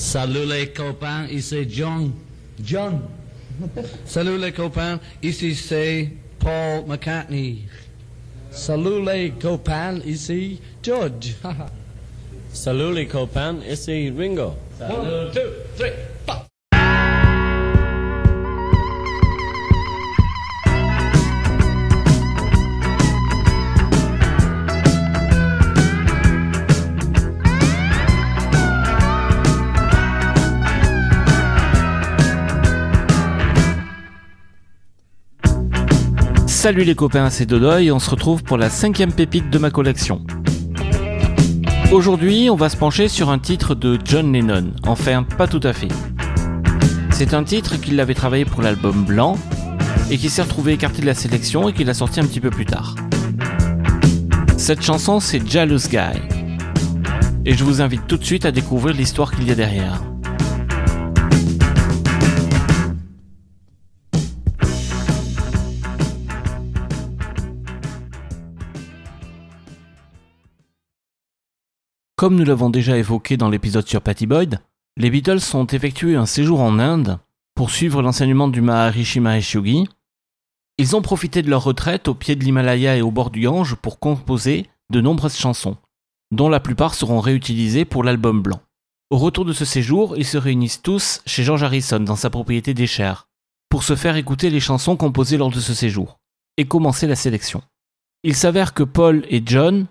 Sa lulay Is isi John. John. Sa lulay Is isi Paul McCartney. Salule Copan isi George. Salule Copan isi Ringo. One, two, three. Salut les copains, c'est Dodo et on se retrouve pour la cinquième pépite de ma collection. Aujourd'hui, on va se pencher sur un titre de John Lennon, enfin pas tout à fait. C'est un titre qu'il avait travaillé pour l'album Blanc et qui s'est retrouvé écarté de la sélection et qu'il a sorti un petit peu plus tard. Cette chanson c'est Jealous Guy. Et je vous invite tout de suite à découvrir l'histoire qu'il y a derrière. Comme nous l'avons déjà évoqué dans l'épisode sur Patty Boyd, les Beatles ont effectué un séjour en Inde pour suivre l'enseignement du Maharishi Mahesh Yogi. Ils ont profité de leur retraite au pied de l'Himalaya et au bord du Gange pour composer de nombreuses chansons, dont la plupart seront réutilisées pour l'album blanc. Au retour de ce séjour, ils se réunissent tous chez George Harrison dans sa propriété d'Esher pour se faire écouter les chansons composées lors de ce séjour et commencer la sélection. Il s'avère que Paul et John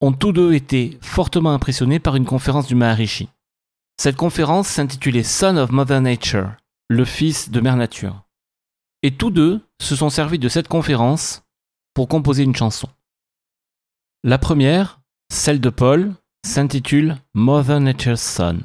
ont tous deux été fortement impressionnés par une conférence du Maharishi. Cette conférence s'intitulait Son of Mother Nature, le fils de Mère Nature. Et tous deux se sont servis de cette conférence pour composer une chanson. La première, celle de Paul, s'intitule Mother Nature's Son.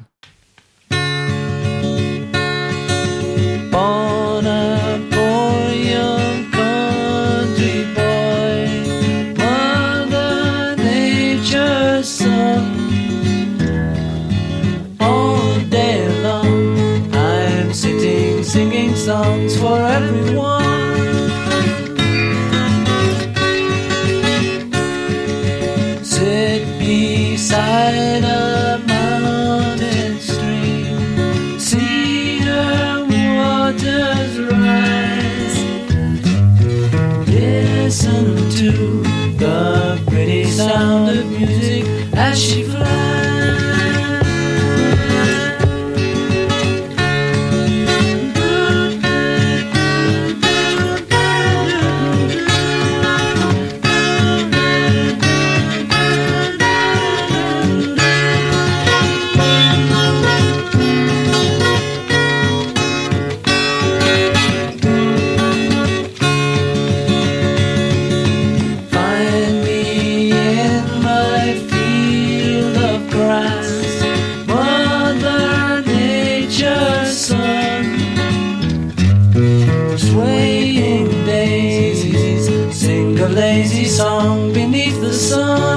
A lazy song beneath the sun.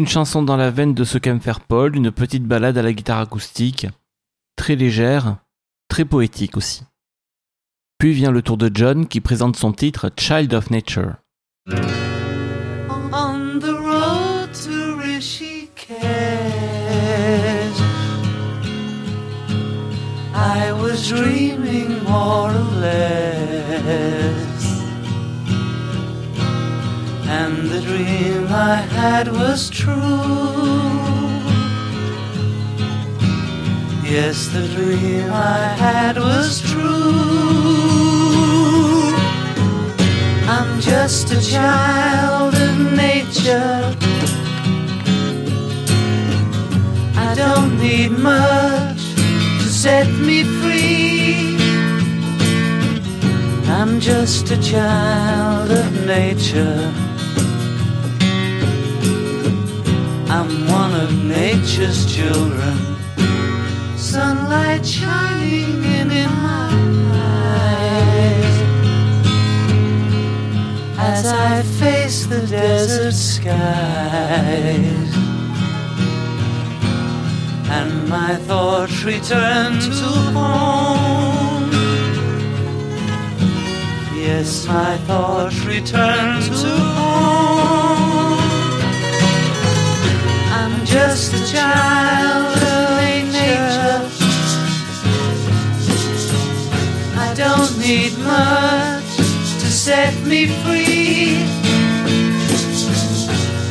Une chanson dans la veine de ce qu'aime faire Paul, une petite balade à la guitare acoustique, très légère, très poétique aussi. Puis vient le tour de John qui présente son titre Child of Nature. And the dream I had was true. Yes, the dream I had was true. I'm just a child of nature. I don't need much to set me free. I'm just a child of nature. I'm one of nature's children. Sunlight shining in, in my eyes as I face the desert skies. And my thoughts return to home. Yes, my thoughts return to home. I'm just a child of nature. I don't need much to set me free.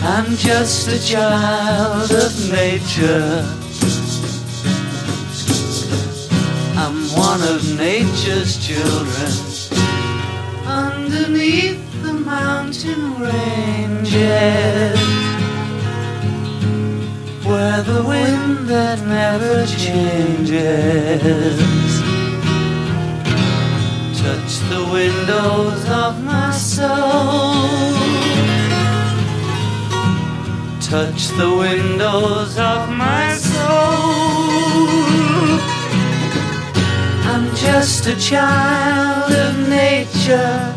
I'm just a child of nature. I'm one of nature's children. Underneath the mountain ranges where the wind that never changes touch the windows of my soul. Touch the windows of my soul. I'm just a child of nature.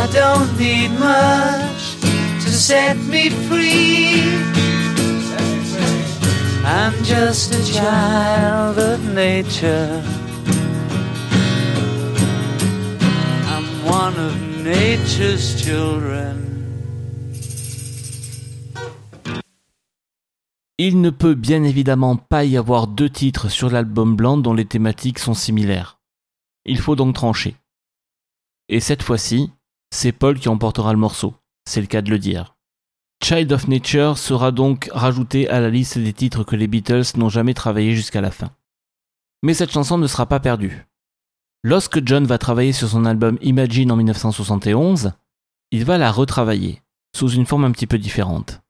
I don't need much set me free. I'm just a child of nature. I'm one of nature's children. Il ne peut bien évidemment pas y avoir deux titres sur l'album blanc dont les thématiques sont similaires. Il faut donc trancher. Et cette fois-ci, c'est Paul qui emportera le morceau, c'est le cas de le dire. Child of Nature sera donc rajouté à la liste des titres que les Beatles n'ont jamais travaillé jusqu'à la fin. Mais cette chanson ne sera pas perdue. Lorsque John va travailler sur son album Imagine en 1971, il va la retravailler, sous une forme un petit peu différente.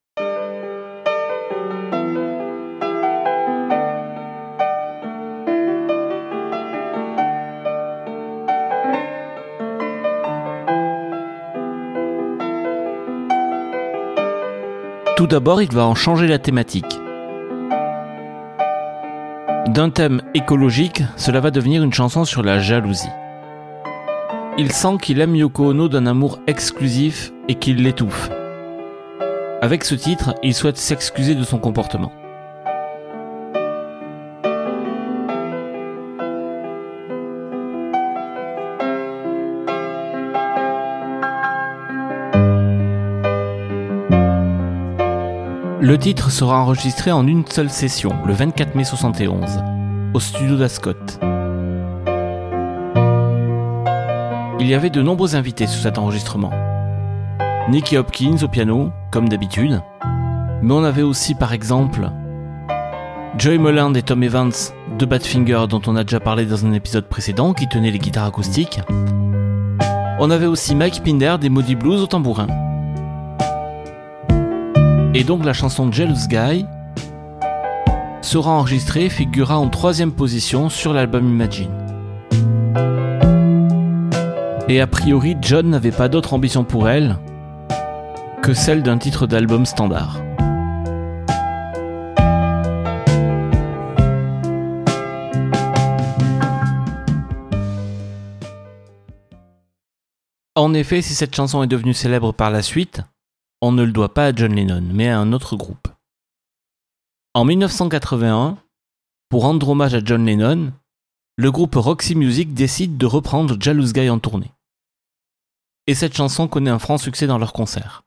Tout d'abord, il va en changer la thématique. D'un thème écologique, cela va devenir une chanson sur la jalousie. Il sent qu'il aime Yoko Ono d'un amour exclusif et qu'il l'étouffe. Avec ce titre, il souhaite s'excuser de son comportement. Le titre sera enregistré en une seule session, le 24 mai 71, au studio d'Ascot. Il y avait de nombreux invités sur cet enregistrement. Nicky Hopkins au piano, comme d'habitude, mais on avait aussi par exemple Joey Molland et Tom Evans de Badfinger dont on a déjà parlé dans un épisode précédent qui tenaient les guitares acoustiques. On avait aussi Mike Pinder des Maudit Blues au tambourin. Et donc la chanson Jealous Guy sera enregistrée et figurera en troisième position sur l'album Imagine. Et a priori, John n'avait pas d'autre ambition pour elle que celle d'un titre d'album standard. En effet, si cette chanson est devenue célèbre par la suite, on ne le doit pas à John Lennon, mais à un autre groupe. En 1981, pour rendre hommage à John Lennon, le groupe Roxy Music décide de reprendre Jealous Guy en tournée. Et cette chanson connaît un franc succès dans leurs concerts.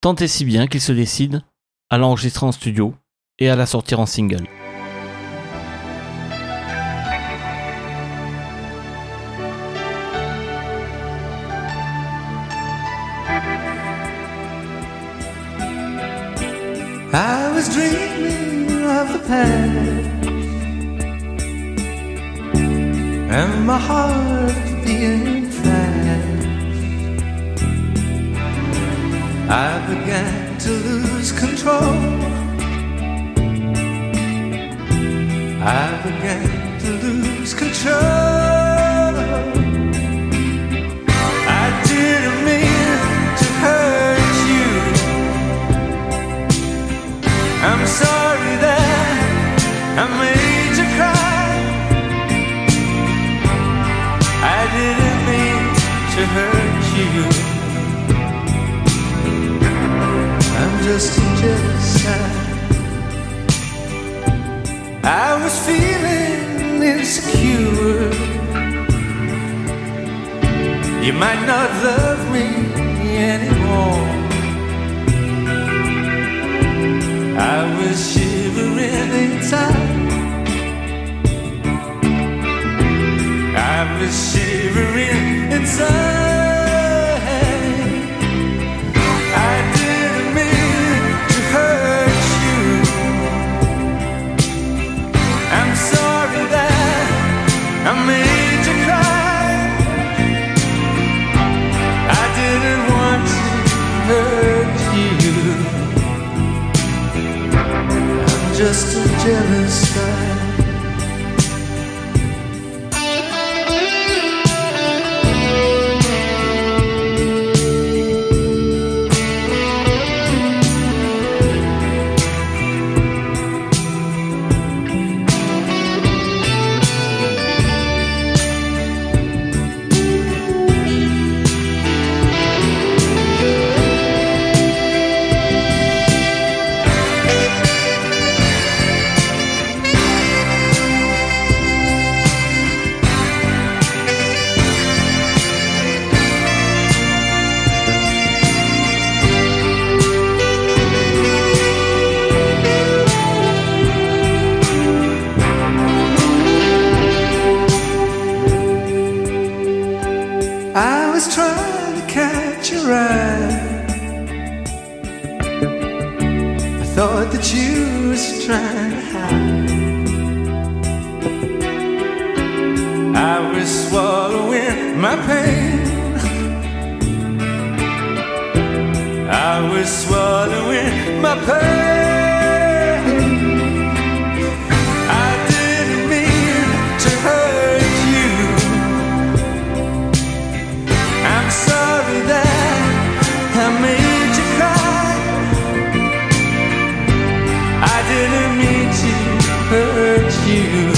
Tant et si bien qu'ils se décident à l'enregistrer en studio et à la sortir en single. past and my heart beating fast. I began to lose control. I began to lose control. I was trying to catch your eye. I thought that you was trying to hide. I was swallowing my pain. I was swallowing my pain. hurt you.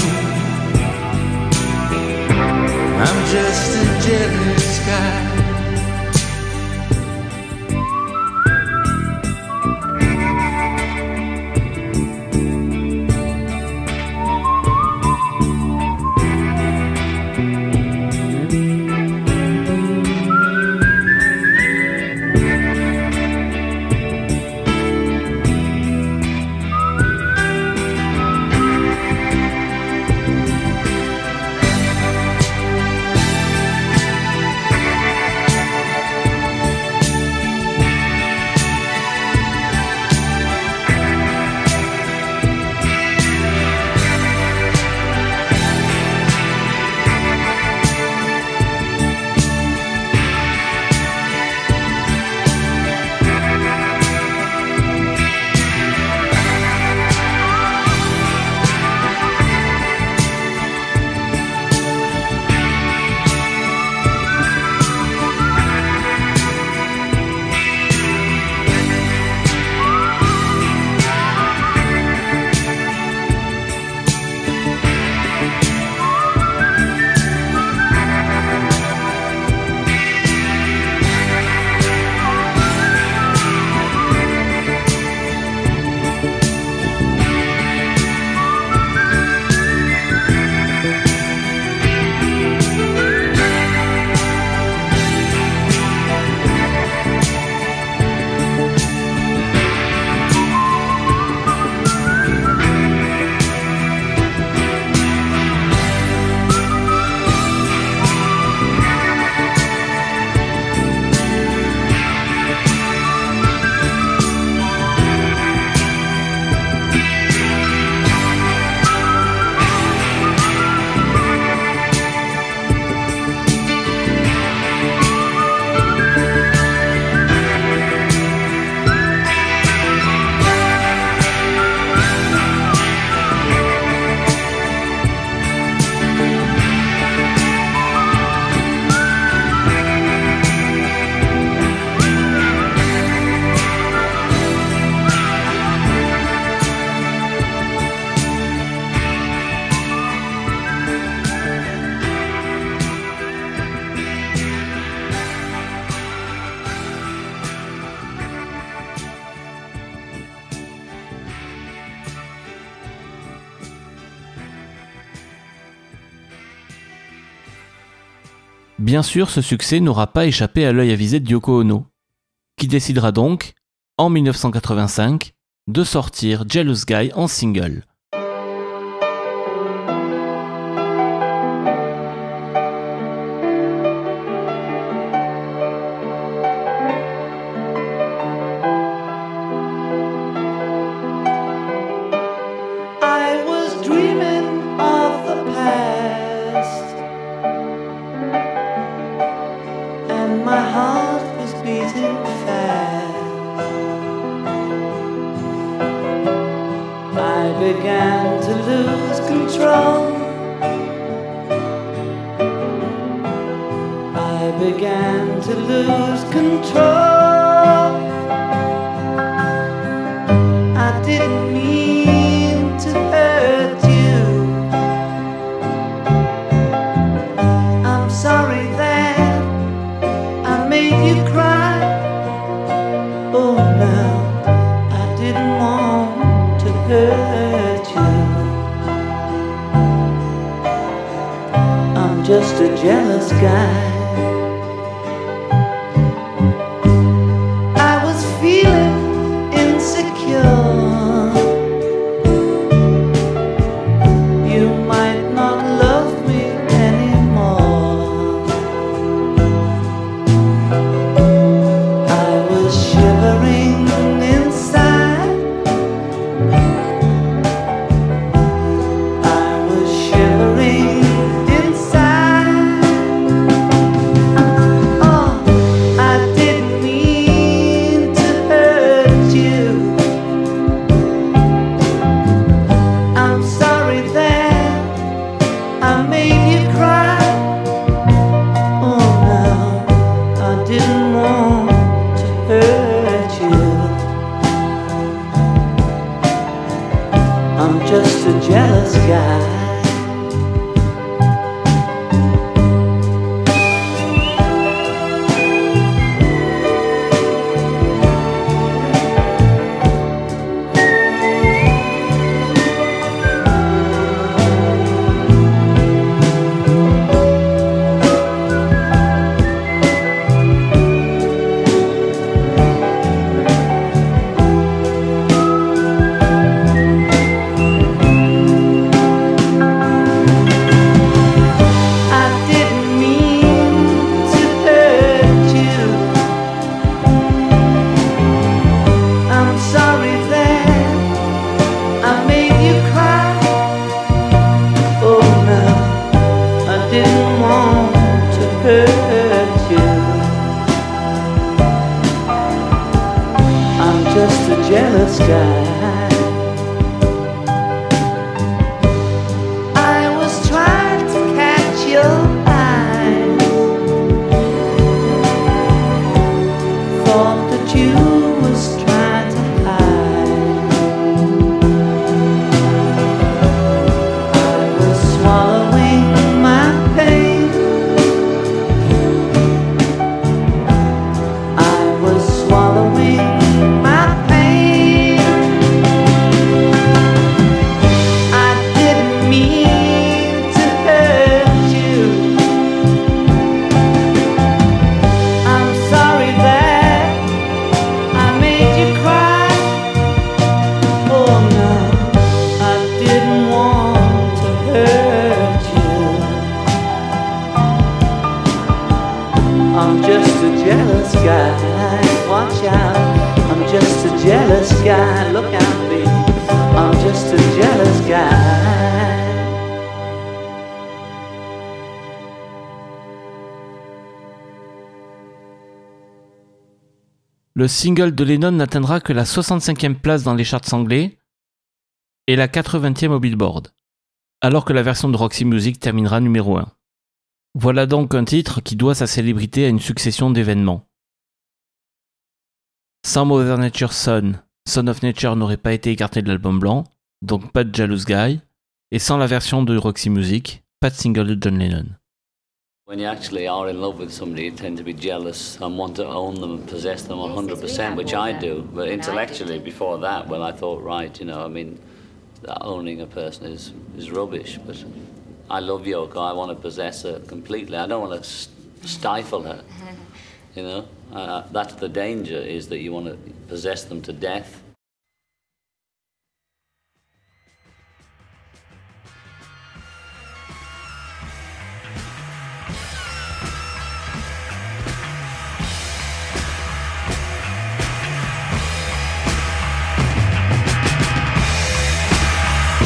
Bien sûr, ce succès n'aura pas échappé à l'œil avisé de Yoko Ono, qui décidera donc, en 1985, de sortir Jealous Guy en single. Began to lose control. I began to lose just a jealous guy. Le single de Lennon n'atteindra que la 65e place dans les charts anglais et la 80e au Billboard, alors que la version de Roxy Music terminera numéro 1. Voilà donc un titre qui doit sa célébrité à une succession d'événements. Sans Mother Nature's Son, Son of Nature n'aurait pas été écarté de l'album blanc, donc pas de Jealous Guy, et sans la version de Roxy Music, pas de single de John Lennon. When you actually are in love with somebody, you tend to be jealous and want to own them and possess them 100%, which I do. But intellectually, before that, well, I thought, right, you know, I mean, owning a person is, is rubbish. But I love Yoko. I want to possess her completely. I don't want to stifle her. You know, uh, that's the danger is that you want to possess them to death.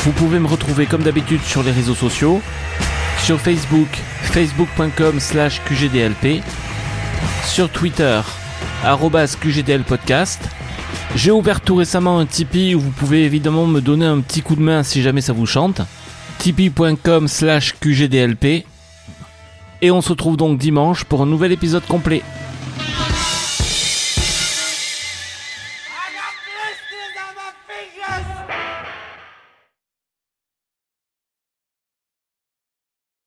Vous pouvez me retrouver comme d'habitude sur les réseaux sociaux, sur Facebook, facebook.com slash QGDLP, sur Twitter, arrobas QGDLpodcast. J'ai ouvert tout récemment un Tipeee où vous pouvez évidemment me donner un petit coup de main si jamais ça vous chante. tipeee.com slash QGDLP. Et on se retrouve donc dimanche pour un nouvel épisode complet.